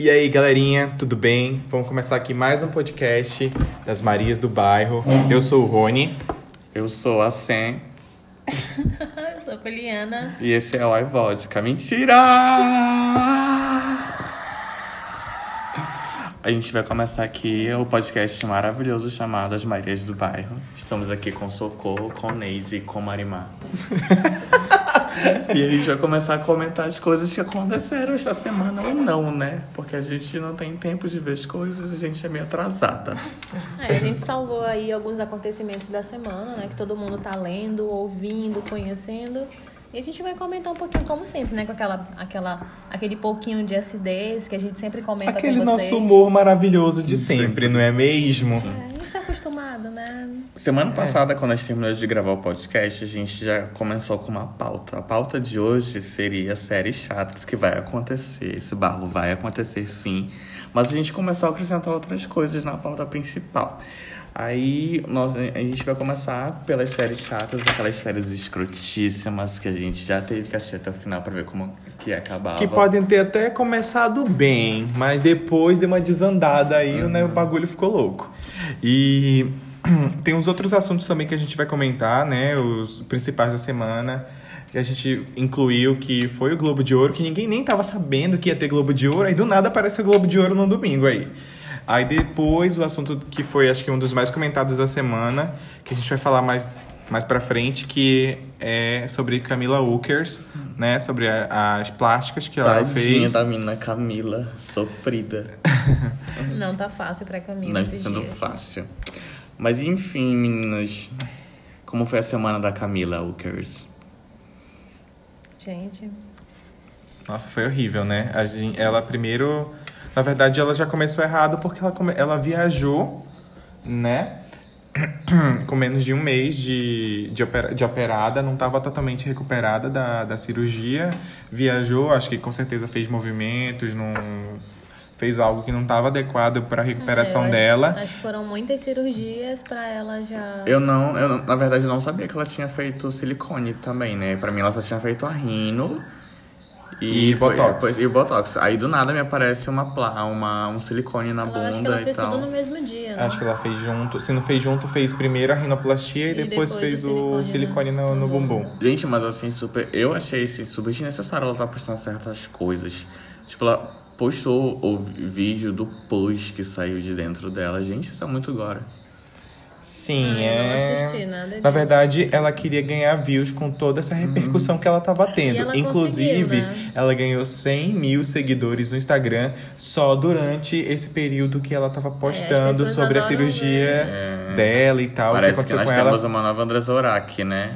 E aí, galerinha, tudo bem? Vamos começar aqui mais um podcast das Marias do Bairro. Eu sou o Rony. Eu sou a Sen Eu sou a Poliana. e esse é o iVodka. Mentira! A gente vai começar aqui o podcast maravilhoso chamado As Marias do Bairro. Estamos aqui com Socorro, com Neide e com Marimar. e a gente vai começar a comentar as coisas que aconteceram esta semana ou não, né? Porque a gente não tem tempo de ver as coisas, a gente é meio atrasada. É, a gente salvou aí alguns acontecimentos da semana, né? Que todo mundo tá lendo, ouvindo, conhecendo. E a gente vai comentar um pouquinho, como sempre, né? Com aquela, aquela, aquele pouquinho de acidez que a gente sempre comenta Aquele com vocês. nosso humor maravilhoso de sempre, Sempre. não é mesmo? É, a gente tá acostumado, né? Semana passada, quando a gente terminou de gravar o podcast, a gente já começou com uma pauta. A pauta de hoje seria séries chatas que vai acontecer. Esse barro vai acontecer sim. Mas a gente começou a acrescentar outras coisas na pauta principal. Aí nós, a gente vai começar pelas séries chatas, aquelas séries escrotíssimas que a gente já teve que assistir até o final pra ver como que acabava. Que podem ter até começado bem, mas depois deu uma desandada aí, né? O bagulho ficou louco. E tem uns outros assuntos também que a gente vai comentar, né? Os principais da semana. Que a gente incluiu que foi o Globo de Ouro, que ninguém nem tava sabendo que ia ter Globo de Ouro, aí do nada apareceu o Globo de Ouro no domingo aí. Aí depois o assunto que foi, acho que um dos mais comentados da semana, que a gente vai falar mais, mais pra frente, que é sobre Camila Ukers, né? Sobre a- as plásticas que ela Tadinha fez. da menina Camila, sofrida. Não tá fácil pra Camila Não está sendo fácil. Mas enfim, meninas. Como foi a semana da Camila Ukers? Gente, Nossa, foi horrível, né? A gen- ela primeiro. Na verdade, ela já começou errado porque ela, come- ela viajou, né? Com menos de um mês de, de, opera- de operada, não estava totalmente recuperada da, da cirurgia. Viajou, acho que com certeza fez movimentos, não fez algo que não estava adequado para a recuperação É, acho- dela. Acho que foram muitas cirurgias pra ela já. Eu não, eu na verdade, eu não sabia que ela tinha feito silicone também, né? Pra mim, ela só tinha feito a rino. E foi- botox. depois- e o botox. Aí do nada me aparece uma, uma um silicone na Ela, acho que bunda ela e fez tal. tudo no mesmo dia, né? Acho que ela fez junto. Se não fez junto, fez primeiro a rinoplastia e, E depois, depois fez o silicone, silicone né? no, no No bumbum. Gente, mas assim, super. Eu achei assim, super desnecessário ela estar postando certas coisas. Tipo, ela postou o vídeo do pus que saiu de dentro dela. Gente, isso é muito gore. Sim, Ah, eu é. não assisti nada Na disso. verdade, ela queria ganhar views com toda essa repercussão que ela tava tendo. E ela Inclusive, né? ela ganhou 100 mil seguidores no Instagram só durante esse período que ela tava postando pessoas sobre a cirurgia ver. dela e tal, que Parece que aconteceu nós com ela. temos uma nova Andressa Urach, né?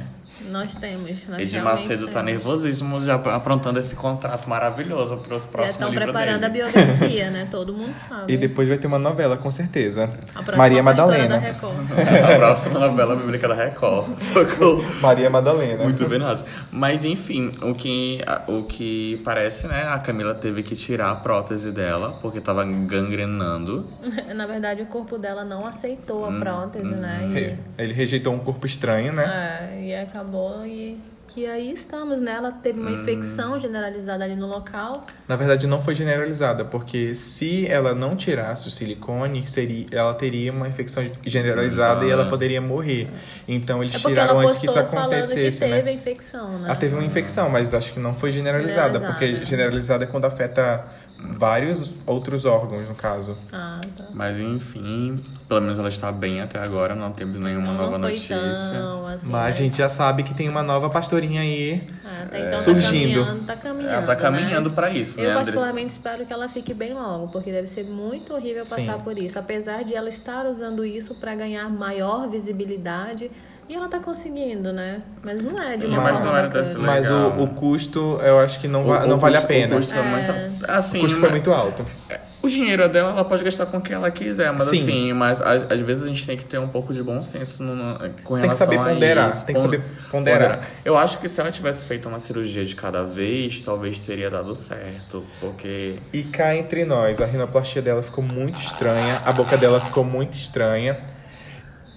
Nós temos. Nós Ed realmente Macedo tá temos. nervosíssimo já aprontando esse contrato maravilhoso para os Já próximos estão livros preparando dele. a biografia, né? Todo mundo sabe. E depois vai ter uma novela, com certeza. Maria Madalena. Da Record. a próxima novela bíblica da Record. Socorro. Maria Madalena. Muito venosa. Mas enfim, o que, o que parece, né? A Camila teve que tirar a prótese dela porque tava gangrenando. Na verdade, o corpo dela não aceitou Hum, a prótese, né? Re- Ele rejeitou um corpo estranho, né? E, é, e acabou e que aí estamos, né? Ela teve uma infecção generalizada ali no local. Na verdade, não foi generalizada, porque se ela não tirasse o silicone, seria, ela teria uma infecção generalizada e ela né? poderia morrer. Então, eles É tiraram antes que isso falando que acontecesse, teve né? a infecção, né? Ela teve uma infecção, mas acho que não foi generalizada, Generalizada. porque generalizada é quando afeta vários outros órgãos, no caso. Ah, tá. Mas enfim, pelo menos ela está bem até agora, não temos nenhuma Não nova foi notícia. tão, assim, Mas a né? gente já sabe que tem uma nova pastorinha aí. Ah, até então surgindo. tá caminhando, tá caminhando. Ela tá caminhando né? pra isso, Eu né, Andressa? particularmente espero que ela fique bem logo, porque deve ser muito horrível passar Sim. por isso. Apesar de ela estar usando isso pra ganhar maior visibilidade, e ela tá conseguindo, né? Mas não é de Sim, uma mas forma não era desse Mas Legal. o, o custo, eu acho que não, O- va- o não vale a custo- pena. O custo foi muito. Assim, O custo foi muito alto. O dinheiro dela, ela pode gastar com o que ela quiser, mas Sim. assim, mas às, às vezes a gente tem que ter um pouco de bom senso no, no- com Tem que relação saber a ponderar, isso. tem que saber ponderar. Eu acho que se ela tivesse feito uma cirurgia de cada vez, talvez teria dado certo, porque E cá entre nós, a rinoplastia dela ficou muito estranha, a boca dela ficou muito estranha.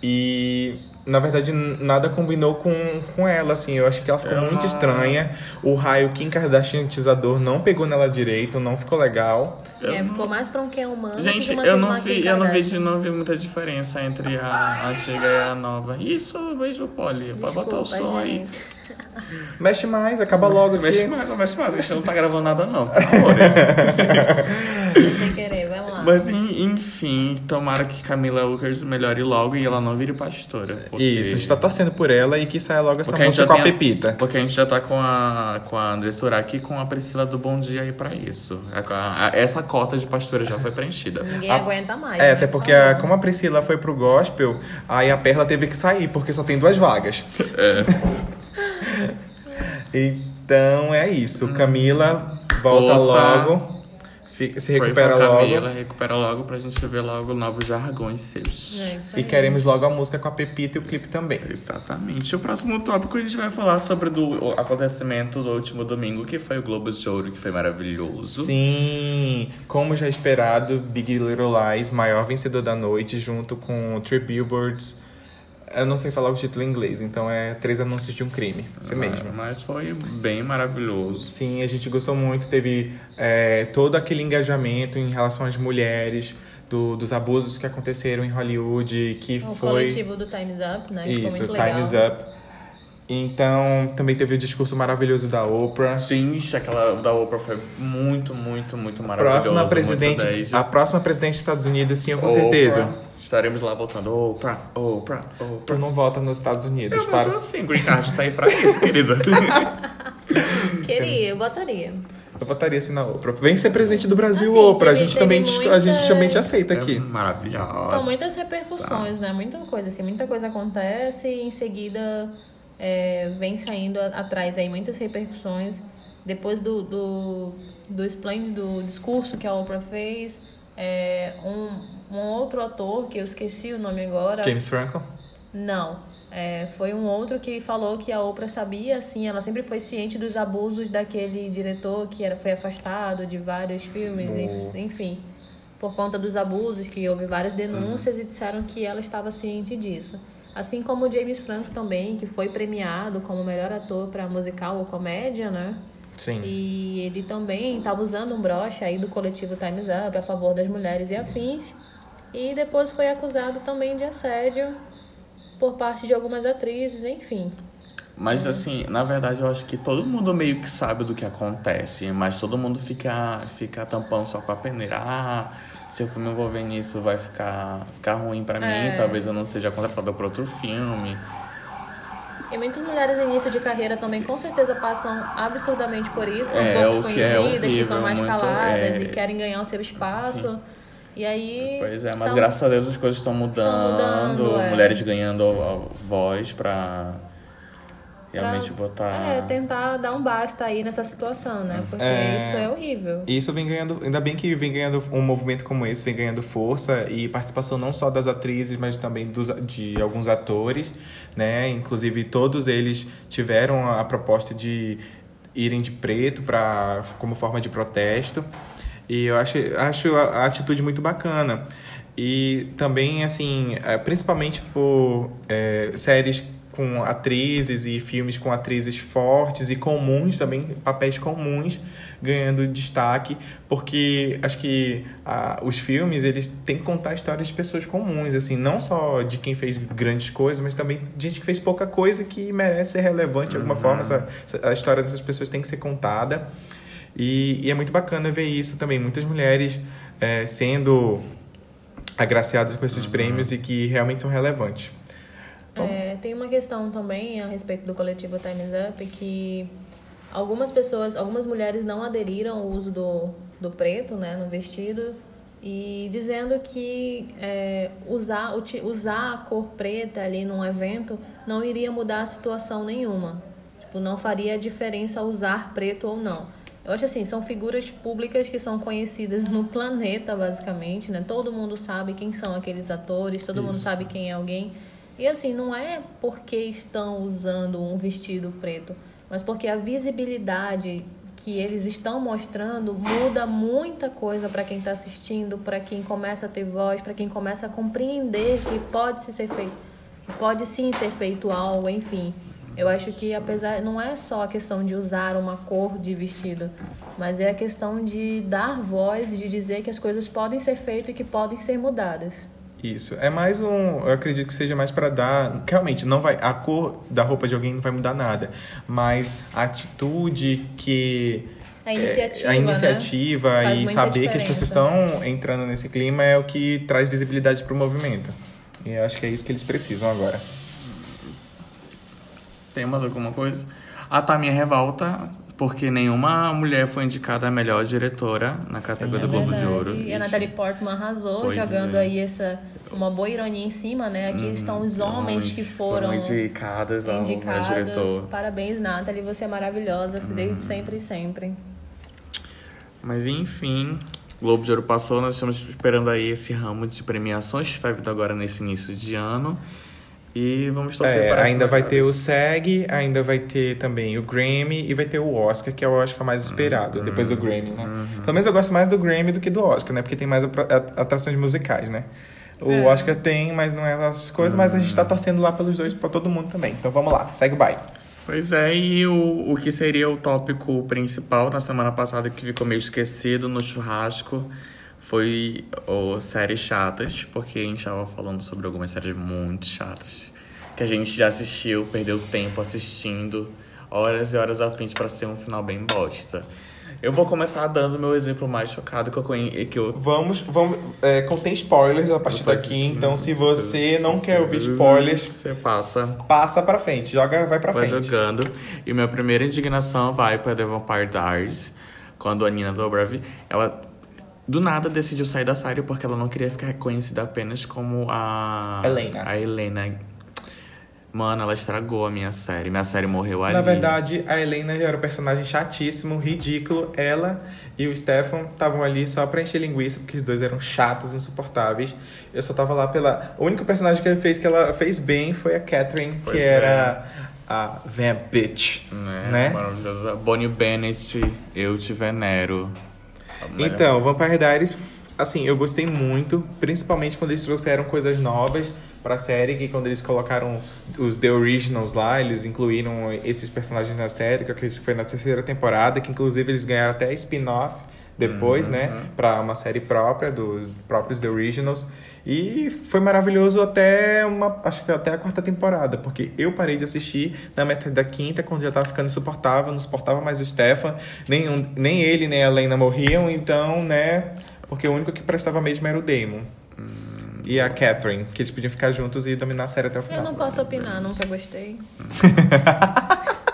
E na verdade, nada combinou com, com ela, assim. Eu acho que ela ficou muito não- estranha. O raio Kim Kardashianizador não pegou nela direito, não ficou legal. Eu É, não- ficou mais pra um humano que Gente, de uma, eu não vi, eu no Kardashian. vídeo não vi muita diferença entre a antiga e a nova. Isso, beijo, Polly. Pode botar o som aí. gente. Mexe mais, acaba logo aqui. Mexe mais, mexe mais. A gente não tá gravando nada, não. Por favor. Sem querer, vamos lá. Mas en- enfim, tomara que Camila Wilkers melhore logo e ela não vire pastora. porque- Isso, a gente tá torcendo por ela e que saia logo essa porque a música já com a tem Pepita. Porque a gente já tá com a, com a André Surak e com a Priscila do Bom Dia aí pra isso. A- a- essa cota de pastora já foi preenchida. Ninguém A- aguenta mais. É, né? até porque a- como a Priscila foi pro gospel, aí a Perla teve que sair, porque só tem duas vagas. então é isso. Camila, volta Força. logo. Fica, se recupera logo. Camila, recupera logo pra gente ver logo novos jargões seus. É E queremos logo a música com a Pepita e o clipe também. Exatamente. O próximo tópico a gente vai falar sobre do, o acontecimento do último domingo, que foi o Globo de Ouro, que foi maravilhoso. Sim, como já esperado, Big Little Lies, maior vencedor da noite, junto com Three Billboards. Eu não sei falar o título em inglês, então é Três Anúncios de um Crime, isso mesmo. Mas foi bem maravilhoso. Sim, a gente gostou muito, teve é, todo aquele engajamento em relação às mulheres, do- dos abusos que aconteceram em Hollywood, que O foi... coletivo do Time's Up, né? Isso, muito legal. Time's Up. Então, também teve o discurso maravilhoso da Oprah. Gente, aquela da Oprah foi muito, muito, muito maravilhoso. Próxima presidente, 10. a próxima presidente dos Estados Unidos, sim, eu com Oprah. certeza. Estaremos lá voltando. Oprah, Oprah, Tu Oprah. não vota nos Estados Unidos. Eu para... voto assim, Green Card tá aí pra isso, querida. Queria, eu botaria. Eu votaria assim na Oprah. Vem ser presidente do Brasil, Assim, Oprah. A gente, também, a gente também te aceita É aqui. maravilhosa. São muitas repercussões, né? Muita coisa, assim, muita coisa acontece e em seguida é, vem saindo atrás aí muitas repercussões. Depois do, do, do esplêndido discurso que a Oprah fez, é, um, um outro ator, que eu esqueci o nome agora. James Franco? Não. É, foi um outro que falou que a Oprah sabia, assim, ela sempre foi ciente dos abusos daquele diretor que era, foi afastado de vários filmes, Oh. enfim, por conta dos abusos, que houve várias denúncias e disseram que ela estava ciente disso. Assim como o James Franco também, que foi premiado como melhor ator para musical ou comédia, né? Sim. E ele também estava usando um broche aí do coletivo Time's Up a favor das mulheres e afins. E depois foi acusado também de assédio por parte de algumas atrizes, enfim. Mas assim, na verdade eu acho que todo mundo meio que sabe do que acontece, mas todo mundo fica, fica tampando só com a peneira. Ah, se eu me envolver nisso vai ficar, ficar ruim pra mim, É. talvez eu não seja contratada pra outro filme. E muitas mulheres em início de carreira também com certeza passam absurdamente por isso, são É, pouco é conhecidas, horrível, ficam mais muito, caladas é. e querem ganhar o seu espaço. E aí. Pois é, mas então, graças a Deus as coisas estão mudando, mudando, é. mulheres ganhando voz pra realmente pra- botar. É, tentar dar um basta aí nessa situação, né? Porque É. isso é horrível. E isso vem ganhando, ainda bem que vem ganhando um movimento como esse, vem ganhando força e participação não só das atrizes, mas também dos, de alguns atores, né? Inclusive todos eles tiveram a proposta de irem de preto para como forma de protesto. E eu acho, acho a, a atitude muito bacana. E também, assim, é, principalmente por é, séries com atrizes e filmes com atrizes fortes e comuns também, papéis comuns ganhando destaque, porque acho que ah, os filmes eles têm que contar histórias de pessoas comuns, assim, não só de quem fez grandes coisas, mas também de gente que fez pouca coisa que merece ser relevante de alguma forma. Essa, a história dessas pessoas tem que ser contada. E, e é muito bacana ver isso também, muitas mulheres eh, sendo agraciadas com esses prêmios e que realmente são relevantes. É, tem uma questão também a respeito do coletivo Time's Up que algumas pessoas, algumas mulheres não aderiram ao uso do, do preto né, no vestido e dizendo que é, usar, usar a cor preta ali num evento não iria mudar a situação nenhuma. Tipo, não faria diferença usar preto ou não. Eu acho assim, são figuras públicas que são conhecidas no planeta, basicamente, né? Todo mundo sabe quem são aqueles atores, todo mundo Isso. sabe quem é alguém. E assim, não é porque estão usando um vestido preto, mas porque a visibilidade que eles estão mostrando muda muita coisa para quem está assistindo, para quem começa a ter voz, para quem começa a compreender que pode se ser feito, que pode sim ser feito algo, enfim. Eu acho que apesar não é só a questão de usar uma cor de vestido, mas é a questão de dar voz, de dizer que as coisas podem ser feitas e que podem ser mudadas. Isso. É mais um. Eu acredito que seja mais para dar. Realmente, não vai. A cor da roupa de alguém não vai mudar nada. Mas a atitude que. A iniciativa. a iniciativa né? E saber que as pessoas estão entrando nesse clima é o que traz visibilidade para o movimento. E eu acho que é isso que eles precisam agora. Tem mais alguma coisa? Ah, tá, minha revolta, porque nenhuma mulher foi indicada a melhor diretora na categoria Sim, do é Globo de. Ouro. E a. Natalie Portman arrasou, Pois jogando é. aí essa uma boa ironia em cima, né? Aqui estão os homens que foram indicados ao melhor indicados. diretor. Parabéns, Nathalie, você é maravilhosa, desde sempre e sempre. Mas enfim, Globo de Ouro passou, nós estamos esperando aí esse ramo de premiações que está vindo agora nesse início de ano. E vamos torcer É, para as ainda vai ter o. SEG, ainda vai ter também o Grammy e vai ter o Oscar, que é o Oscar mais esperado, depois do Grammy, né? Pelo menos eu gosto mais do Grammy do que do Oscar, né? Porque tem mais atra- at- atrações musicais, né? O É. Oscar tem, mas não é essas coisas, mas a gente tá torcendo lá pelos dois, pra todo mundo também. Então vamos lá, segue o baile. Pois é, e o, o que seria o tópico principal na semana passada que ficou meio esquecido no churrasco foi o séries chatas, porque a gente estava falando sobre algumas séries muito chatas. Que a gente já assistiu, perdeu tempo assistindo, horas e horas a fim para ser um final bem bosta. Eu vou começar dando meu exemplo mais chocado que eu conhe... que eu Vamos, vamos, é, contém spoilers a partir daqui, então se você não quer ouvir spoilers, você passa. passa pra frente, joga, vai pra Vai frente. jogando. E minha primeira indignação vai para The Vampire Diaries, quando a Nina Dobrev, ela do nada decidiu sair da série porque ela não queria ficar conhecida apenas como a Helena. A Helena. Mano, ela estragou a minha série. Minha série morreu ali. Na verdade, a Helena já era um personagem chatíssimo, ridículo. Ela e o Stefan estavam ali só pra encher linguiça, porque os dois eram chatos, insuportáveis. Eu só tava lá pela. O único personagem que ele fez que ela fez bem foi a Catherine, Pois que é. era a Vamp Bitch. né? né? Maravilhosa. Bonnie Bennett, eu te venero. Então, Vampire Diaries, assim, eu gostei muito, principalmente quando eles trouxeram coisas novas pra série, que quando eles colocaram os The Originals lá, eles incluíram esses personagens na série, que eu acredito que foi na terceira temporada, que inclusive eles ganharam até spin-off depois, né, pra uma série própria dos próprios The Originals. E foi maravilhoso até uma, acho que até a quarta temporada, porque eu parei de assistir na metade da quinta, quando já tava ficando insuportável, não suportava mais o Stefan, nem, um- nem ele nem a Lena morriam, então, né, porque o único que prestava mesmo era o Damon. E a Catherine, que eles podiam ficar juntos e dominar a série até o Eu final. não posso opinar, nunca gostei.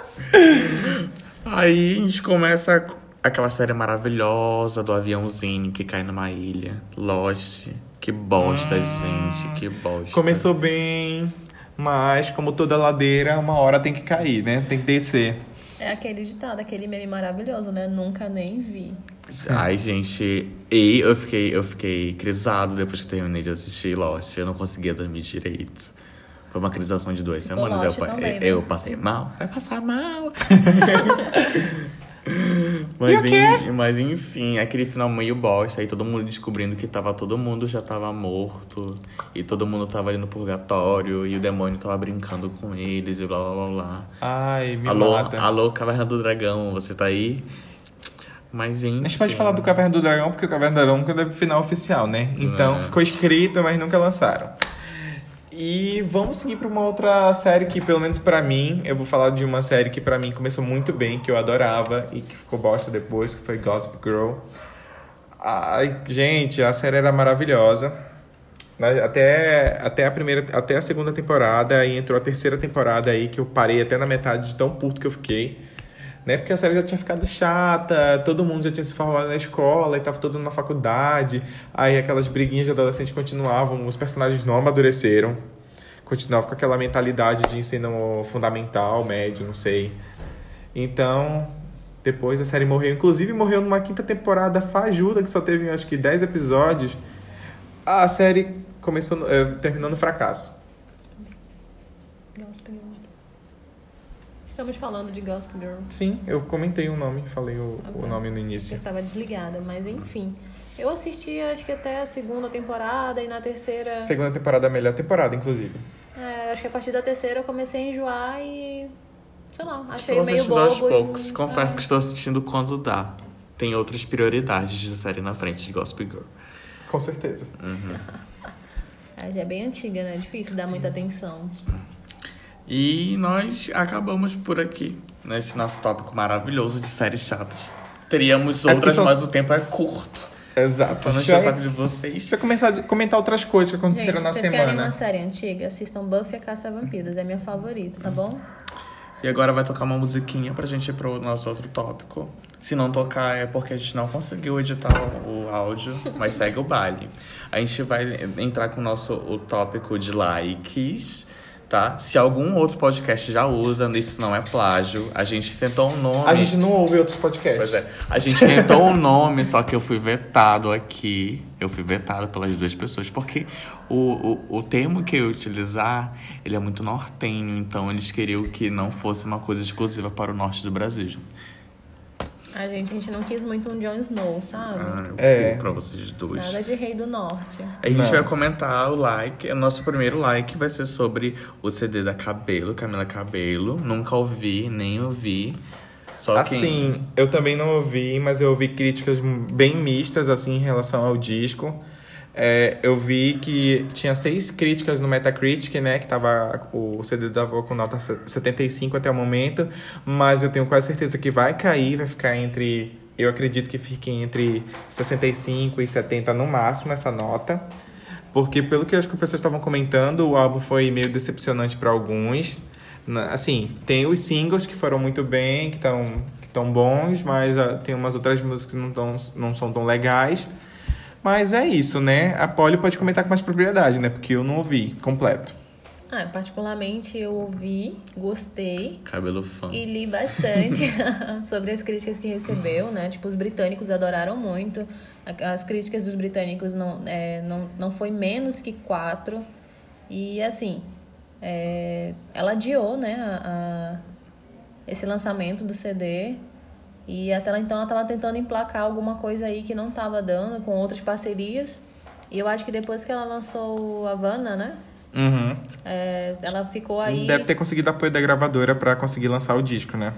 Aí a gente começa aquela série maravilhosa do aviãozinho que cai numa ilha. Lost. Que bosta, gente. Que bosta. Começou bem, mas como toda ladeira, uma hora tem que cair, né? Tem que descer. É aquele ditado, aquele meme maravilhoso, né? Nunca nem vi. Ai, gente. E eu fiquei, eu fiquei crisado depois que terminei de assistir Lost. Eu não conseguia dormir direito. Foi uma crisação de duas semanas. Eu, também, né? eu passei mal. Vai passar mal. mas, en- mas enfim, aquele final meio bosta. Aí todo mundo descobrindo que tava, todo mundo já tava morto. E todo mundo tava ali no purgatório. E o demônio tava brincando com eles e blá blá blá blá. Ai, me Alô, mata. alô, Caverna do Dragão, você tá aí? Mas enfim. A gente pode falar do Caverna do Dragão, porque o Caverna do Dragão é o final oficial, né? Então É. ficou escrito, mas nunca lançaram. E vamos seguir para uma outra série que, pelo menos pra mim, eu vou falar de uma série que pra mim começou muito bem, que eu adorava e que ficou bosta depois, que foi Gossip Girl. Ai, gente, a série era maravilhosa. Até, até, a primeira, até a segunda temporada, e entrou a terceira temporada aí, que eu parei até na metade de tão puto que eu fiquei. Né? Porque a série já tinha ficado chata, todo mundo já tinha se formado na escola e tava todo mundo na faculdade. Aí aquelas briguinhas de adolescente continuavam, os personagens não amadureceram. Continuavam com aquela mentalidade de ensino fundamental, médio, não sei. Então, depois a série morreu. Inclusive, morreu numa quinta temporada fajuda, que só teve acho que 10 episódios. A série começou, eh, terminou no fracasso. Gospel Girl. Estamos falando de Gospel Girl. Sim, eu comentei o nome, falei o, Ah, o nome no Eu início. estava desligada, mas enfim. Eu assisti acho que até a segunda temporada e na terceira. Segunda temporada, a melhor temporada, inclusive. É, acho que a partir da terceira eu comecei a enjoar e. Sei lá, achei Estou meio assistindo bobo. aos e- poucos. Confesso é. que estou assistindo quando dá. Tem outras prioridades de série na frente de Gospel Girl. Com certeza. É, já é bem antiga, né? É difícil dar muita atenção. E nós acabamos por aqui, nesse nosso tópico maravilhoso de séries chatas. Teríamos É outras, são- mas o tempo é curto. Exato. Então não eu, sabe de vocês. deixa eu começar a comentar outras coisas que aconteceram Gente, na vocês querem semana. uma série antiga? Assistam Buffy a Caça Vampiros. É minha favorita, tá bom? E agora vai tocar uma musiquinha pra gente ir pro nosso outro tópico. Se não tocar é porque a gente não conseguiu editar o o áudio, mas segue o baile. A gente vai entrar com o nosso o tópico de likes, tá? Se algum outro podcast já usa, isso não é plágio. A gente tentou um nome. A gente não ouve outros podcasts. Pois é. A gente tentou um nome, só que eu fui vetado aqui. Eu fui vetado pelas duas pessoas, porque o, o, o termo que eu ia utilizar, ele é muito nortenho, então eles queriam que não fosse uma coisa exclusiva para o norte do Brasil. A gente, a gente não quis muito um Jon Snow, sabe? Ah, eu É. pra vocês dois. Nada de Rei do Norte. A gente Não. vai comentar o like. O nosso primeiro like vai ser sobre o CD da Cabelo, Camila Cabelo. Nunca ouvi, nem ouvi. Só que. Assim, eu também não ouvi, mas eu ouvi críticas bem mistas assim em relação ao disco. É, eu vi que tinha seis críticas no Metacritic, né? Que tava o CD dava com nota 75 até o momento, mas eu tenho quase certeza que vai cair, vai ficar entre. Eu acredito que fique entre 65 e 70 no máximo essa nota. Porque pelo que as pessoas estavam comentando, o álbum foi meio decepcionante para alguns. Assim, tem os singles que foram muito bem, que estão que tão bons, mas ah, tem umas outras músicas que não, tão, não são tão legais. Mas é isso, né? A Polly pode comentar com mais propriedade, né? Porque eu não ouvi completo. Ah, particularmente eu ouvi, gostei Cabelo fã. e li bastante sobre as críticas que recebeu, né? Tipo, os britânicos adoraram muito. As críticas dos britânicos não, é, não, não foi menos que quatro. E assim, é, ela adiou, né, a- a- esse lançamento do CD. E até lá então ela estava tentando emplacar alguma coisa aí que não estava dando com outras parcerias. E eu acho que depois que ela lançou a Havana, né? Uhum. é, ela ficou aí. Deve ter conseguido apoio da gravadora pra conseguir lançar o disco, né?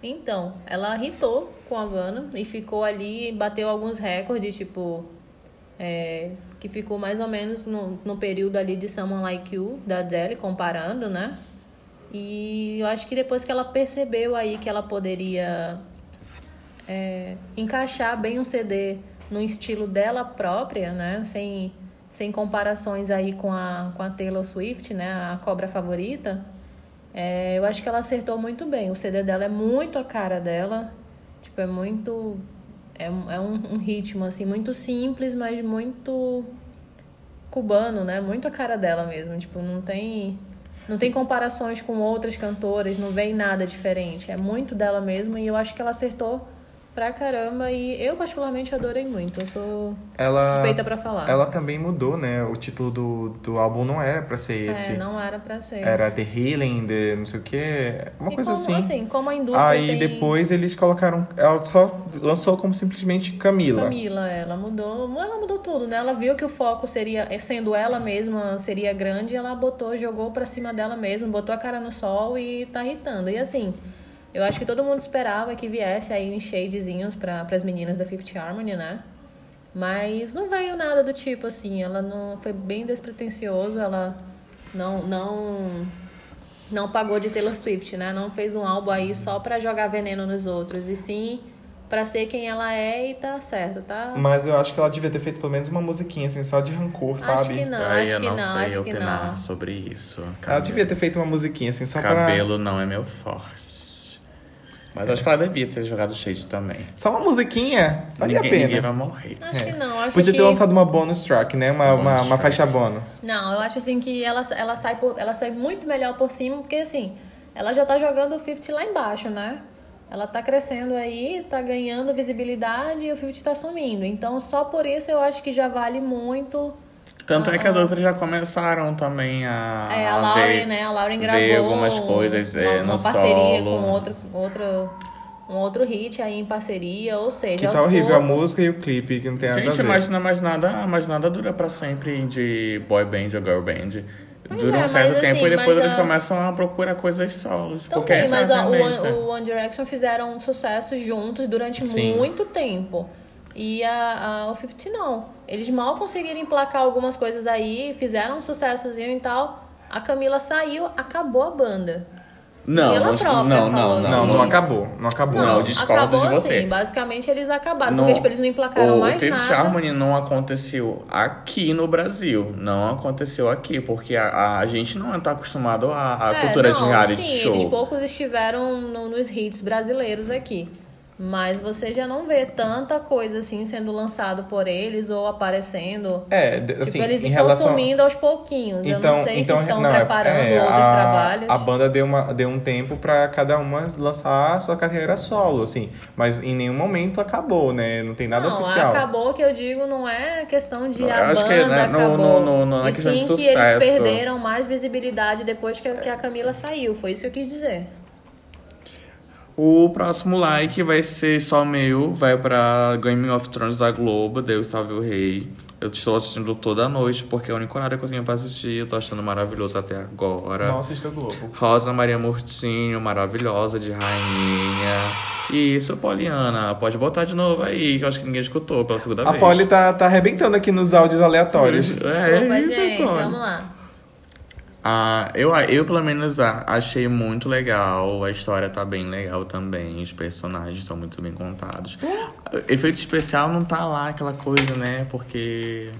Então, ela hitou com a Havana e ficou ali, bateu alguns recordes, tipo. é, que ficou mais ou menos no, no período ali de Someone Like You, da Adele, comparando, né? E eu acho que depois que ela percebeu aí que ela poderia é, encaixar bem um CD no estilo dela própria, né? Sem, sem comparações aí com a, com a Taylor Swift, né? A cobra favorita. É, eu acho que ela acertou muito bem. O CD dela é muito a cara dela. Tipo, é muito. É, é um, um ritmo, assim, muito simples, mas muito cubano, né? Muito a cara dela mesmo. Tipo, não tem. Não tem comparações com outras cantoras, não vem nada diferente. É muito dela mesmo e eu acho que ela acertou pra caramba e eu particularmente adorei muito. Eu sou Ela, suspeita pra falar. ela também mudou, né? O título do, do álbum não era pra ser esse. É, não era pra ser. Era The Healing, The não sei o quê. Uma E coisa como, assim. como a indústria Aí tem... depois eles colocaram. Ela só lançou como simplesmente Camila. Camila, ela mudou, ela mudou tudo, né? Ela viu que o foco seria, sendo ela mesma, seria grande, ela botou, jogou pra cima dela mesma, botou a cara no sol e tá irritando. E assim, eu acho que todo mundo esperava que viesse aí em shadezinhos para as meninas da Fifth Harmony, né? Mas não veio nada do tipo assim, ela não foi bem despretensioso, ela não não não pagou de Taylor Swift, né? Não fez um álbum aí só pra jogar veneno nos outros, e sim pra ser quem ela é e tá certo, tá? Mas eu acho que ela devia ter feito pelo menos uma musiquinha, assim, só de rancor, sabe? Acho que não, Aí acho eu que não, sei acho que opinar não. sobre isso. Ela Cabelo- devia ter feito uma musiquinha, assim, só pra. Cabelo não é meu forte. Mas acho que ela devia ter jogado Shade também. Só uma musiquinha? Valia ninguém, a ninguém pena. vai morrer. Acho que não, acho Podia que ter lançado uma bonus track, né? Uma, uma, Bonus uma faixa bônus. Não, eu acho assim que ela, ela, sai por, ela sai muito melhor por cima, porque assim, ela já tá jogando o 50 lá embaixo, né? Ela tá crescendo aí, tá ganhando visibilidade e o 50 tá sumindo. Então, só por isso eu acho que já vale muito. Tanto é que as outras já começaram também a. É, a a Lauren, ver, né? A Lauren ver gravou algumas coisas uma, é, uma no parceria solo. com outro, outro, um outro hit aí em parceria, ou seja, Que tá horrível a poucos- música e o clipe, que não tem nada a Gente, ver. mas não é mais nada, mais nada dura pra sempre de boy band ou girl band. Pois Dura é, um certo tempo assim, e depois eles a- começam a procurar coisas solos. Então, porque sim, essa é mas a a- o, tendência. One, o One Direction fizeram um sucesso juntos durante Sim. muito tempo. E a, a, o 50 não. Eles mal conseguiram emplacar algumas coisas aí, fizeram um sucessozinho e tal. A Camila saiu, acabou a banda. Não, não, não, não, Não, não. não acabou. Não acabou. Não, discordo acabou de você. assim. Basicamente eles acabaram, No- porque tipo, eles não emplacaram o mais Fifth nada. Harmony não aconteceu aqui no Brasil. Não aconteceu aqui, porque a, a gente não está acostumado à, à É, cultura não, de reality sim, show. Eles poucos estiveram no- nos hits brasileiros aqui. Mas você já não vê tanta coisa assim sendo lançado por eles ou aparecendo. É, de- assim, tipo, eles estão relação... sumindo aos pouquinhos. Eu Então, não sei então se estão não, é- preparando é, outros a, trabalhos. A banda deu, uma, deu um tempo pra cada uma lançar a sua carreira solo, assim. Mas em nenhum momento acabou, né? Não tem nada não, oficial. acabou que eu digo não é questão de Eu a acho banda que, né, acabou. no- no- no- na e questão de sim que eles sucesso. perderam mais visibilidade depois que a, que a Camila saiu. Foi isso que eu quis dizer. O próximo like vai ser só meu, vai pra Game of Thrones da Globo, Deus Salve o Rei. Eu estou assistindo toda noite, porque é o único horário que eu tenho pra assistir, eu tô achando maravilhoso até agora. Não assista o Globo. Rosa Maria Murtinho, maravilhosa, de rainha. Isso, Poliana, pode botar de novo aí, que eu acho que ninguém escutou pela segunda A vez. Polly tá, tá arrebentando aqui nos áudios aleatórios. É, Desculpa, isso, gente. Vamos lá. Ah, eu, eu, pelo menos, a- achei muito legal. A história tá bem legal também. Os personagens estão muito bem contados. Efeito especial não tá lá aquela coisa, né? Porque.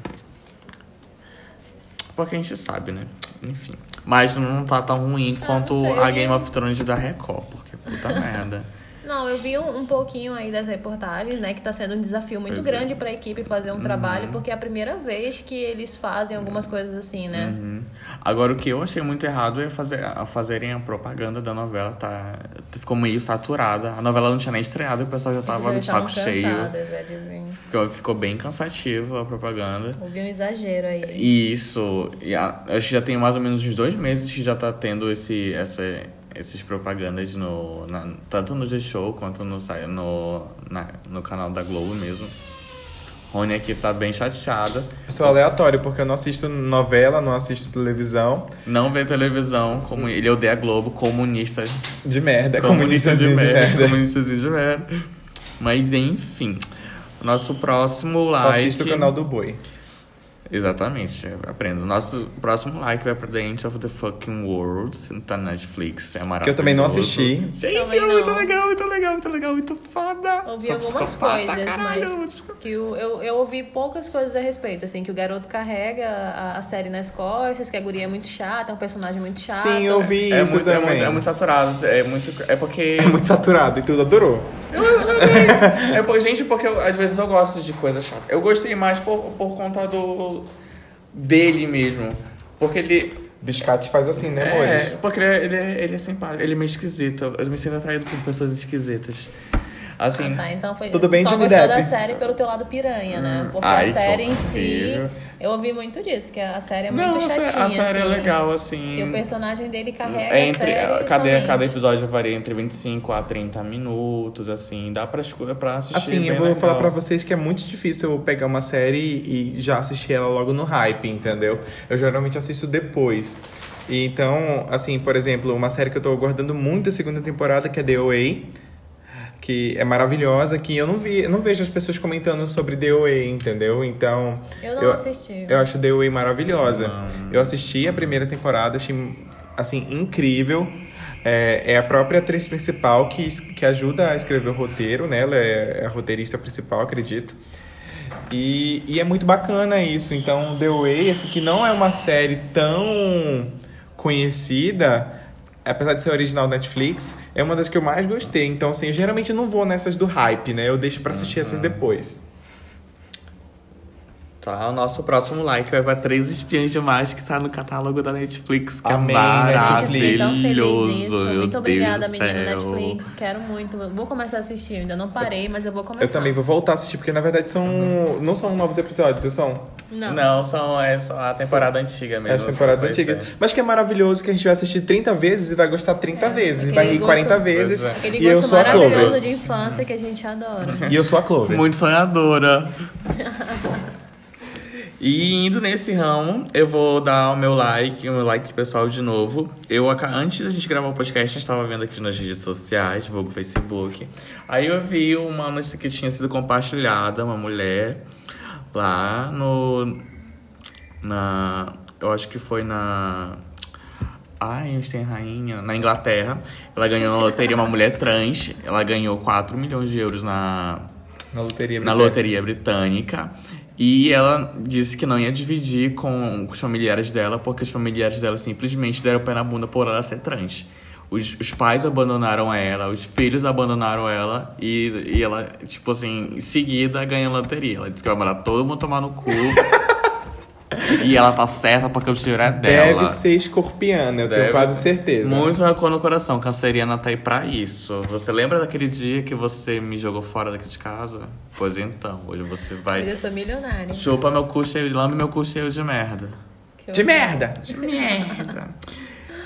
Porque a gente sabe, né? Enfim. Mas não tá tão ruim quanto sei, eu a Game of Thrones da Record. Porque puta merda. Não, eu vi um, um pouquinho aí das reportagens, né? Que tá sendo um desafio muito Pois é. grande pra equipe fazer um trabalho, porque é a primeira vez que eles fazem algumas coisas assim, né? Uhum. Agora, o que eu achei muito errado é fazer, a fazerem a propaganda da novela. Tá, ficou meio saturada. A novela não tinha nem estreado e o pessoal já tava Eles de já saco cheio. é. Ficou, ficou bem cansativo a propaganda. Houve um exagero aí. E isso, e a- acho que já tem mais ou menos uns dois meses que já tá tendo esse, essa, esses propagandas no, na- tanto no G-Show quanto no, no, na- no canal da Globo mesmo. Rony aqui tá bem chateada. Sou aleatório, porque eu não assisto novela, não assisto televisão. Não vê televisão, como ele odeia a Globo, comunista. De merda. comunista de comunistazinho merda. Comunistazinho de merda. Mas enfim. Nosso próximo Só like. assisto o canal do Boi. Exatamente, aprendo. Nosso próximo like vai pra The End of the Fucking World, tá na Netflix, é maravilhoso. Que eu também não assisti. Gente, é muito legal, muito legal, muito legal, muito foda. Ouvi algumas coisas, caralho. mas que o, eu, eu ouvi poucas coisas a respeito, assim, que o garoto carrega a, a série nas costas, que a guria é muito chata, é um personagem muito chato. Sim, eu vi É isso muito, é, também. muito, é muito saturado, é muito. É porque. É muito saturado e tudo adorou. É por, gente, porque eu- às vezes eu gosto de coisa chata. Eu gostei mais por, por conta do. dele mesmo. Porque ele. Biscate faz assim, né, É, amores? porque ele é, ele, é, ele é simpático, ele é meio esquisito. Eu me sinto atraído por pessoas esquisitas. Assim. Ah, tá, então foi. Tudo bem, Só Johnny gostou Depp? da série pelo teu lado piranha, né? Porque Ai, a série em si, eu ouvi muito disso, que a série é muito Não, chatinha. a série é assim, legal, assim. Que o personagem dele carrega É entre, a série cada, cada episódio varia entre 25 a 30 minutos, assim. Dá pra, pra assistir. Assim, bem eu vou legal. falar pra vocês que é muito difícil eu pegar uma série e já assistir ela logo no hype, entendeu? Eu geralmente assisto depois. E Então, assim, por exemplo, uma série que eu tô aguardando muito a segunda temporada, que é The OA, que é maravilhosa, que eu não vi, eu não vejo as pessoas comentando sobre The OA, entendeu? Então, Eu não assisti. Eu acho The OA maravilhosa. Não. Eu assisti a primeira temporada, achei assim incrível. É, é a própria atriz principal que, que ajuda a escrever o roteiro, né? Ela é a roteirista principal, acredito. E, e é muito bacana isso. Então, The Way, assim, que não é uma série tão conhecida, apesar de ser original Netflix, é uma das que eu mais gostei. Então, assim, eu geralmente não vou nessas do hype, né? Eu deixo pra assistir essas depois. Tá, o nosso próximo like vai pra Três Espiãs Demais, que tá no catálogo da Netflix, que Amém, é fiquei tão maravilhoso. feliz nisso. meu Muito Deus obrigada, céu. Netflix. Quero muito. Vou começar a assistir. Ainda não parei, mas eu vou começar. Eu também vou voltar a assistir, porque na verdade são. Não são novos episódios, são. Não. Não, são, é só a temporada antiga É mesmo. as temporadas Pois antigas. é. Mas que é maravilhoso que a gente vai assistir 30 vezes e vai gostar 30 É, vezes. E vai rir gosto- 40 vezes. É. Aquele E eu sou a maravilhoso Clover. de infância que a gente adora. E eu sou a Clover. Muito sonhadora. E indo nesse ramo, eu vou dar o meu like, o meu like pessoal de novo. Eu, antes da gente gravar o podcast, a gente estava vendo aqui nas redes sociais, vulgo Facebook. Aí eu vi uma notícia que tinha sido compartilhada, uma mulher lá no. Na. Eu acho que foi na. Ai, Einstein Rainha, na Inglaterra. Ela ganhou na loteria, uma mulher trans. Ela ganhou 4 milhões de euros na, Na loteria na britânica. loteria britânica. E ela disse que não ia dividir com os familiares dela, porque os familiares dela simplesmente deram o pé na bunda por ela ser trans. Os, os pais abandonaram ela, os filhos abandonaram ela e, e ela, tipo assim, em seguida ganhou loteria. Ela disse que vai mandar todo mundo tomar no cu. e ela tá certa porque o dinheiro é dela. Deve ser escorpiana, eu Deve. tenho quase certeza. Muito rancor no coração, canceriana tá aí pra isso. Você lembra daquele dia que você me jogou fora daqui de casa? Pois então, hoje você vai. Eu sou milionária. Chupa meu cu cheio de lama e meu cu cheio de merda. Que De merda! De merda.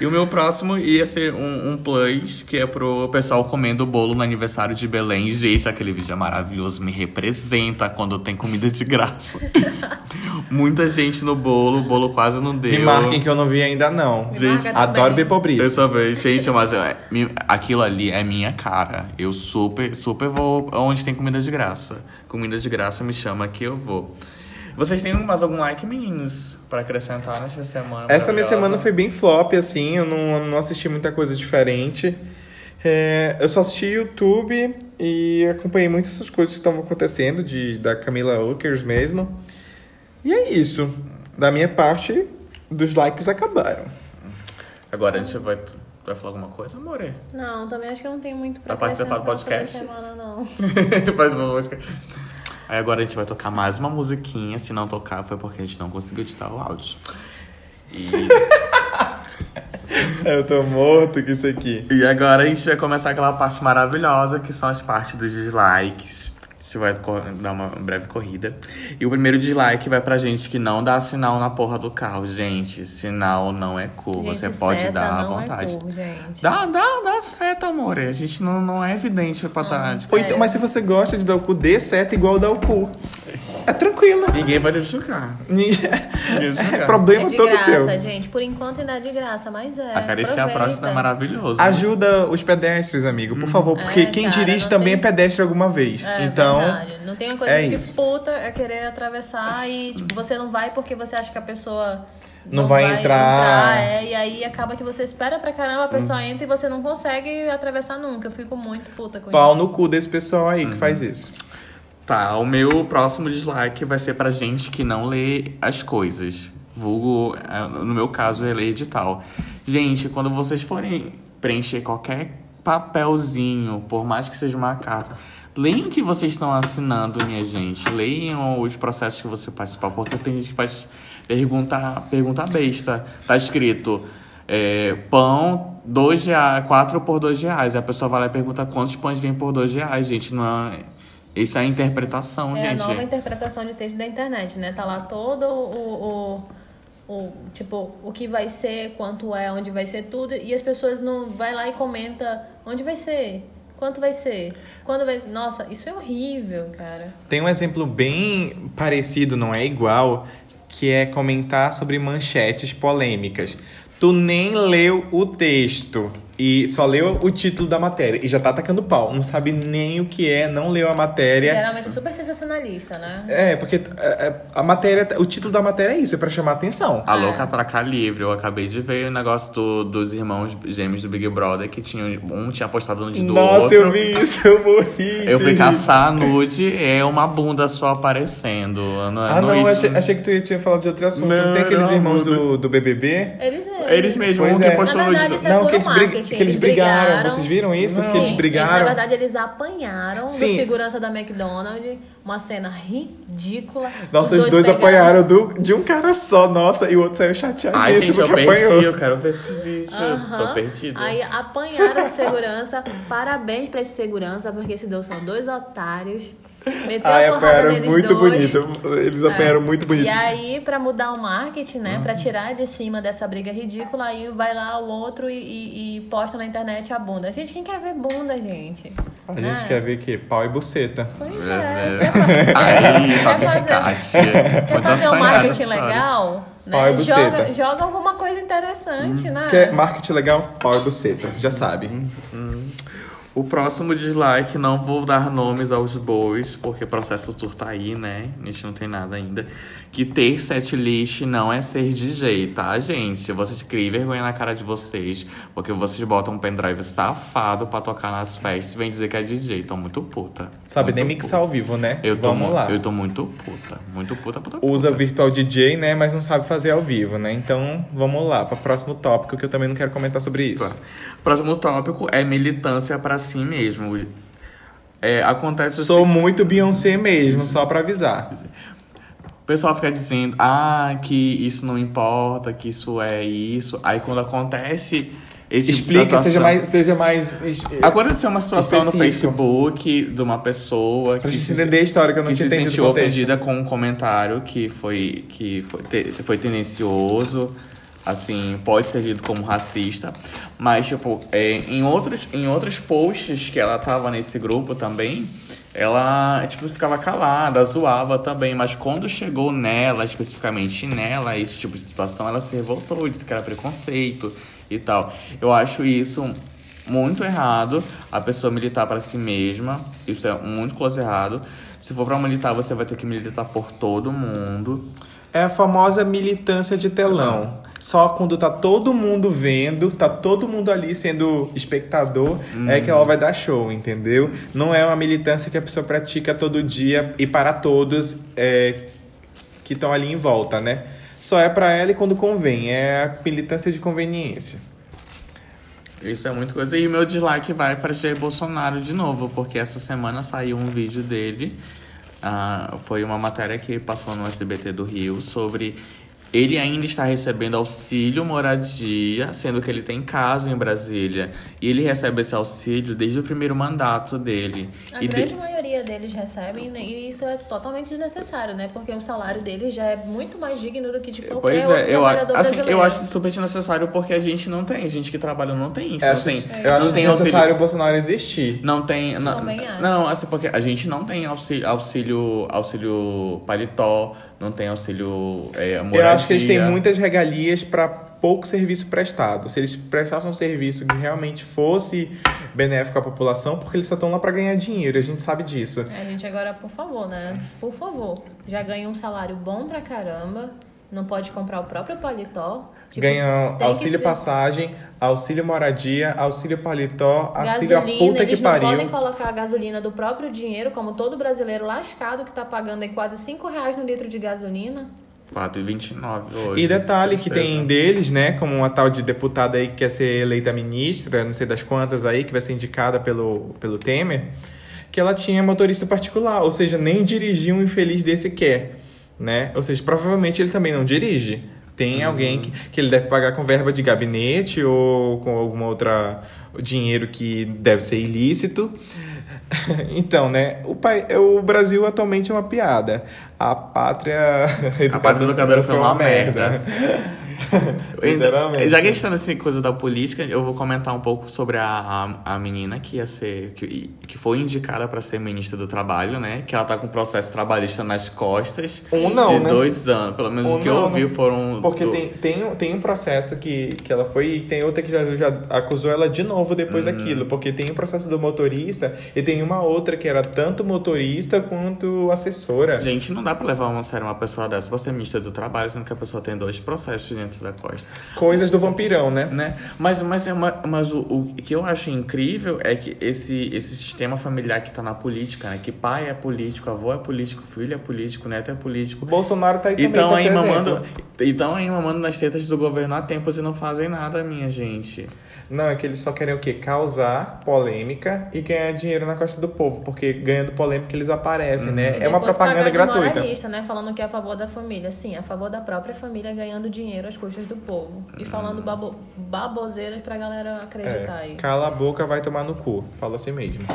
E o meu próximo ia ser um, um plus, que é pro pessoal comendo bolo no aniversário de Belém. Gente, aquele vídeo é maravilhoso, me representa quando tem comida de graça. Muita gente no bolo, o bolo quase não deu. Me marquem que eu não vi ainda não. Me Gente, Adoro ver pobreza. Eu também, gente, mas é, me- aquilo ali é minha cara. Eu super, super vou onde tem comida de graça. Comida de graça me chama que eu vou. Vocês têm mais algum like, meninos, pra acrescentar nesta semana? Essa minha semana foi bem flop, assim, eu não, não assisti muita coisa diferente. É, eu só assisti YouTube e acompanhei muitas essas coisas que estavam acontecendo, de, da Camila Oakers mesmo. E é isso. Da minha parte, dos likes acabaram. Agora a gente vai, vai falar alguma coisa, amore? Não, também acho que eu não tenho muito pra Vai participar do podcast? semana, não. Faz uma música. Aí agora a gente vai tocar mais uma musiquinha. Se não tocar, foi porque a gente não conseguiu editar o áudio. E, Eu tô morto com isso aqui. e agora a gente vai começar aquela parte maravilhosa, que são as partes dos dislikes. A gente vai dar uma breve corrida. E o primeiro dislike vai pra gente que não dá sinal na porra do carro. Gente, sinal não é cor. Gente, Você pode seta dar à não vontade. É cor, gente. Dá, dá, dá certo, amor. A gente não, não é evidente pra tá. Ou então, mas se você gosta de dar o cu, dê certo igual dar o cu. É tranquilo. Ninguém vai lhe julgar. Ninguém- vai É problema É de todo graça, seu. gente. Por enquanto ainda é de graça, mas é. Acariciar a próstata é maravilhoso. Ajuda os pedestres, amigo, por favor, porque É, quem cara, dirige não também tem- é pedestre alguma vez. É, então, verdade. Não tem uma coisa é que isso. puta é querer atravessar e, tipo, você não vai porque você acha que a pessoa Não vai entrar. é, e aí acaba que você espera pra caramba, a pessoa entra e você não consegue atravessar nunca. Eu fico muito puta com pau isso. no cu desse pessoal aí Uhum. que faz isso. Tá, o meu próximo dislike vai ser pra gente que não lê as coisas. Vulgo, eh, no meu caso, é ler edital. Gente, quando vocês forem preencher qualquer papelzinho, por mais que seja uma carta, leiam o que vocês estão assinando, minha gente. Leiam os processos que você participar, porque tem gente que faz pergunta, pergunta besta. Tá escrito é, pão, dois reais, quatro por dois reais. Aí a pessoa vai lá e pergunta quantos pães vêm por dois reais, gente. Não é... Isso é interpretação, É a gente. nova interpretação de texto da internet, né? Tá lá todo o, o, o- tipo, o que vai ser, quanto é, onde vai ser tudo, e as pessoas não vai lá e comenta onde vai ser, quanto vai ser, quando vai Nossa, isso é horrível, cara. Tem um exemplo bem parecido, não é igual, que é comentar sobre manchetes polêmicas. Tu nem leu o texto e só leu o título da matéria e já tá atacando pau. Não sabe nem o que é, não leu a matéria. Geralmente é super sensacionalista, né? É, porque é, é, a matéria, o título da matéria é isso, é pra chamar atenção. Alô, É. Catraca Livre. Eu acabei de ver o negócio do- dos irmãos gêmeos do Big Brother, que tinham, um tinha postado nude do Nossa, outro. eu vi isso, eu morri. Eu de fui caçar nude, é uma bunda só aparecendo. Não, Ah, não, isso- achei, achei que tu ia tinha falado de outro assunto. Não, Não, tem aqueles não, irmãos não. do, do BBB? Eles mesmos. Eles mesmos, um é. que postou Na nude verdade, do... é Não, que eles, brig- marketing, que eles eles brigaram. brigaram. Vocês viram isso? Não. Que eles brigaram. na verdade, eles apanharam Sim. do segurança da McDonald's. Uma cena ridícula. Nossa, os dois, pegaram- apanharam do, de um cara só, nossa, e o outro saiu chateadíssimo Ai, gente, eu que perdi, apanhou. eu quero ver esse vídeo. Aham. Tô perdido. Aí apanharam de segurança. Parabéns pra esse segurança, porque esse dois são dois otários. Meteu Ai, a porrada apanharam neles muito dois. bonito. Eles apanharam É. muito bonito. E aí, pra mudar o marketing, né? Uhum. Pra tirar de cima dessa briga ridícula, aí vai lá o outro e, e- e posta na internet a bunda. Gente, quem quer ver bunda, gente? A Né? gente quer ver o quê? Pau e buceta. Pois É, é. é. Aí, fazer- Scott. Quer fazer um marketing legal? Pau e Né? buceta. Joga, joga alguma coisa interessante, né? Quer marketing legal? Pau e buceta. Já sabe. O próximo dislike, não vou dar nomes aos bois, porque o processo tour tá aí, né? A gente não tem nada ainda. Que ter setlist não é ser DJ, tá, gente? Vocês criem vergonha na cara de vocês, porque vocês botam um pendrive safado pra tocar nas festas e vem dizer que é DJ. Tô muito puta. Sabe Muito nem mixar ao vivo, né? Eu tô, Vamos lá. Eu tô muito puta. Muito puta, puta, puta. Usa virtual DJ, né? Mas não sabe fazer ao vivo, né? Então, vamos lá para o próximo tópico que eu também não quero comentar sobre isso. Próximo tópico é militância pra si mesmo. É, acontece Sou muito Beyoncé mesmo, só pra avisar. O pessoal fica dizendo, ah, que isso não importa, que isso é isso. Aí quando acontece esse tipo Explica, seja situação- mais, seja mais Aconteceu uma situação no específico. Facebook de uma pessoa pra que gente se, entender a história que eu não que se sentiu ofendida com um comentário que foi, que foi, te- foi tendencioso. Assim, pode ser lido como racista. Mas, tipo, é, em, outros, em outros posts que ela tava nesse grupo também, ela, tipo, ficava calada, zoava também. Mas quando chegou nela, especificamente nela, esse tipo de situação, ela se revoltou, disse que era preconceito e tal. Eu acho isso muito errado, a pessoa militar para si mesma. Isso é muito close errado. Se for para militar, você vai ter que militar por todo mundo. É a famosa militância de telão. Só quando tá todo mundo vendo, tá todo mundo ali sendo espectador, é que ela vai dar show, entendeu? Não é uma militância que a pessoa pratica todo dia e para todos é, que estão ali em volta, né? Só é pra ela e quando convém. É a militância de conveniência. Isso é muita coisa. E o meu dislike vai para Jair Bolsonaro de novo, porque essa semana saiu um vídeo dele. ah, foi uma matéria que passou no SBT do Rio sobre ele ainda está recebendo auxílio moradia, sendo que ele tem casa em Brasília. E ele recebe esse auxílio desde o primeiro mandato dele. A e de- grande maioria deles recebem, né? e isso é totalmente desnecessário, né? Porque o salário deles já é muito mais digno do que de qualquer Pois outro é, eu, trabalhador assim, brasileiro. eu acho super desnecessário porque a gente não tem, gente que trabalha não tem isso, Eu não acho, tem, eu acho não tem desnecessário auxílio, o Bolsonaro existir. não tem, não, Também acho. não, assim porque a gente não tem auxílio, auxílio, auxílio paletó, não tem auxílio é, moradia. Acho que eles têm muitas regalias para pouco serviço prestado. Se eles prestassem um serviço que realmente fosse benéfico à população, porque eles só estão lá para ganhar dinheiro, a gente sabe disso. A gente agora, por favor, né? Por favor. Já ganha um salário bom pra caramba. Não pode comprar o próprio paletó. Tipo, que auxílio ter passagem, auxílio moradia, auxílio paletó, auxílio a puta que eles não pariu. podem colocar a gasolina do próprio dinheiro, como todo brasileiro lascado que tá pagando aí quase 5 reais no litro de gasolina. 4,29 hoje. E detalhe que tem deles, né, como uma tal de deputada aí que quer ser eleita ministra, não sei das quantas aí, que vai ser indicada pelo, pelo Temer, que ela tinha motorista particular, ou seja, nem dirigir um infeliz desse quer, né? Ou seja, provavelmente ele também não dirige. Tem alguém que, que ele deve pagar com verba de gabinete ou com alguma outra dinheiro que deve ser ilícito. Então, né? O, pai, o Brasil atualmente é uma piada. A pátria A pátria educadora foi uma merda. Literalmente. Já que a gente tá nessa coisa da política, eu vou comentar um pouco sobre a, a, a menina que ia ser. Que, que foi indicada para ser ministra do Trabalho, né? Que ela tá com processo trabalhista nas costas. Um não, de né? dois anos. Pelo menos Um o que eu não, ouvi né? foram. Porque do- tem, tem, um- tem um processo que, que ela foi e tem outra que já, já acusou ela de novo depois Uhum. daquilo. Porque tem o processo do motorista e tem uma outra que era tanto motorista quanto assessora. Gente, não dá pra levar uma sério uma pessoa dessa pra ser ministra do trabalho, sendo que a pessoa tem dois processos dentro da costa. Coisas do vampirão, né? né? Mas, mas, é uma- mas o, o que eu acho incrível é que esse, esse sistema familiar que tá na política, né? Que pai é político, avô é político, filho é político, neto é político. Bolsonaro tá aí também Então aí, mamando, exemplo. então aí mamando nas tetas do governo há tempos e não fazem nada, minha gente. Não, é que eles só querem o quê? Causar polêmica e ganhar dinheiro na costa do povo. Porque ganhando polêmica eles aparecem, né? E É uma propaganda pagar de gratuita. moralista, né? Falando que é a favor da família. Sim, a favor da própria família ganhando dinheiro às custas do povo. E falando babo, baboseiras pra galera acreditar É, aí. cala a boca, vai tomar no cu. Fala assim mesmo.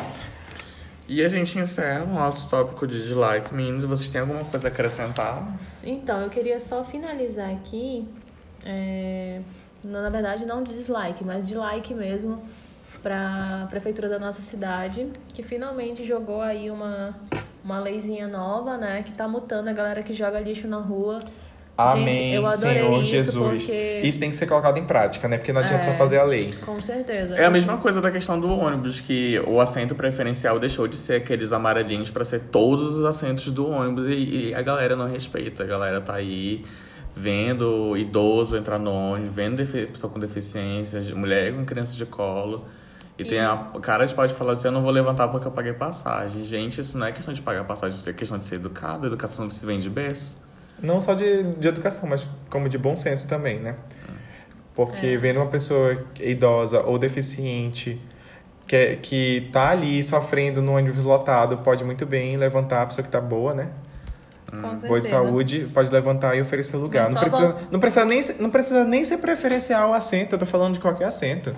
E a gente encerra o nosso tópico de dislike. Meninos, vocês têm alguma coisa a acrescentar? Então, eu queria só finalizar aqui. é, na verdade, não dislike, mas de like mesmo para a prefeitura da nossa cidade, que finalmente jogou aí uma, uma leizinha nova, né? Que tá mutando a galera que joga lixo na rua. Amém, Gente, eu adorei Senhor isso, Jesus. porque- Isso tem que ser colocado em prática, né? Porque não adianta É. só fazer a lei. Com certeza. É a mesma coisa da questão do ônibus, que o assento preferencial deixou de ser aqueles amarelinhos para ser todos os assentos do ônibus e, e a galera não respeita. A galera tá aí vendo idoso entrar no ônibus, vendo pessoa com deficiência, mulher com criança de colo. E, tem a cara de pode falar assim, eu não vou levantar porque eu paguei passagem. Gente, isso não é questão de pagar passagem, isso é questão de ser educado. Educação não se vem de berço. Não só de, de educação, mas como de bom senso também, né? Porque vendo uma pessoa idosa ou deficiente que, que tá ali sofrendo no ônibus lotado, pode muito bem levantar a pessoa que tá boa, né? Com Boa de saúde, pode levantar e oferecer lugar. Mas Não precisa, não, precisa nem, ser- não precisa nem ser preferencial o assento, eu tô falando de qualquer assento.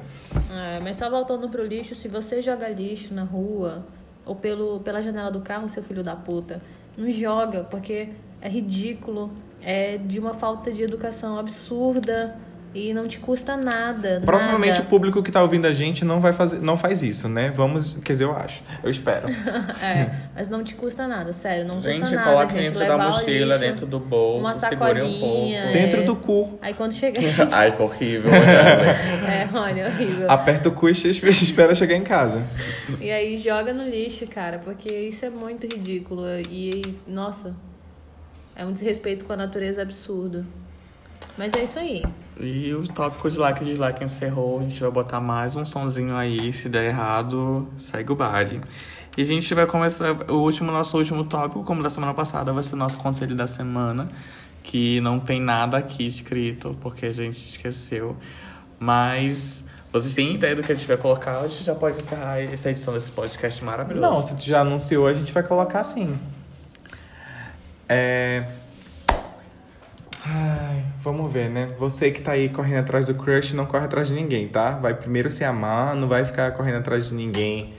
É, mas só voltando pro lixo, se você joga lixo na rua ou pelo, pela janela do carro, seu filho da puta, não joga, porque é ridículo, é de uma falta de educação absurda e não te custa nada. Provavelmente nada. o público que tá ouvindo a gente não vai fazer, não faz isso, né? Vamos, quer dizer, eu acho. Eu espero. É, mas não te custa nada, sério, não custa Gente, nada. coloque gente, dentro da mochila, lixo, dentro do bolso, uma segure um sacolinha, pouco. É. Dentro do cu. Aí quando chega. Ai, que horrível. é, olha, horrível. Aperta o cu e espera chegar em casa. E aí joga no lixo, cara, porque isso é muito ridículo. E, nossa, é um desrespeito com a natureza absurdo. Mas é isso aí. E o tópico de like e dislike encerrou. A gente vai botar mais um sonzinho aí. Se der errado, segue o baile. E a gente vai começar. O último, nosso último tópico, como da semana passada, vai ser o nosso conselho da semana. Que não tem nada aqui escrito, porque a gente esqueceu. Mas vocês têm ideia do que a gente vai colocar? A gente já pode encerrar essa edição desse podcast maravilhoso. Não, se tu já anunciou, a gente vai colocar sim. É. Ai, vamos ver, né? Você que tá aí correndo atrás do crush, não corre atrás de ninguém, tá? Vai primeiro se amar, não vai ficar correndo atrás de ninguém.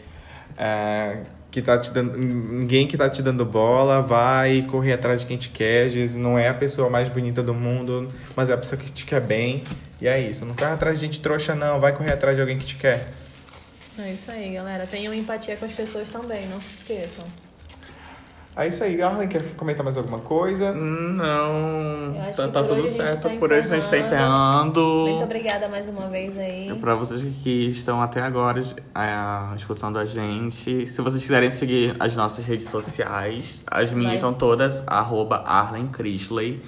é, que tá te dando, ninguém que tá te dando bola, vai correr atrás de quem te quer. Às vezes não é a pessoa mais bonita do mundo, mas é a pessoa que te quer bem. E é isso. Não corre atrás de gente trouxa, não. Vai correr atrás de alguém que te quer. É isso aí, galera. Tenham empatia com as pessoas também, não se esqueçam. É isso aí. Arlen, quer comentar mais alguma coisa? Não, tá, tá tudo certo. tá por hoje a gente tá encerrando. Muito obrigada mais uma vez aí. Pra vocês que estão até agora é, escutando a gente, se vocês quiserem seguir as nossas redes sociais, as minhas Vai. são todas arroba Arlen Crisley.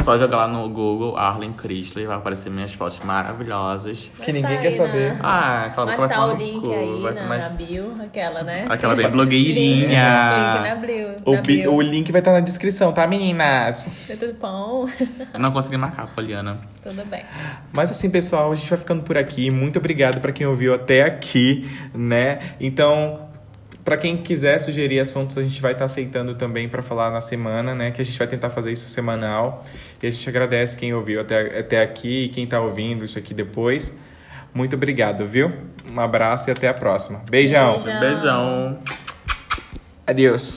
Só jogar lá no Google Arlen Crisley, vai aparecer minhas fotos maravilhosas. Mas que ninguém tá quer saber. Na... Ah, aquela Mas vai tá o link cu, aí vai na, tomar- na bio, aquela, né? Aquela bem Link, blogueirinha. link na bio. O, na bi- bio. o link vai estar na descrição, tá, meninas? Tudo bom? Eu não consegui marcar, Poliana. Tudo bem. Mas assim, pessoal, a gente vai ficando por aqui. Muito obrigado para quem ouviu até aqui, né? Então, para quem quiser sugerir assuntos, a gente vai estar aceitando também para falar na semana, né? Que a gente vai tentar fazer isso semanal. E a gente agradece quem ouviu até, até aqui e quem tá ouvindo isso aqui depois. Muito obrigado, viu? Um abraço e até a próxima. Beijão. Tchau. Beijão. Adeus.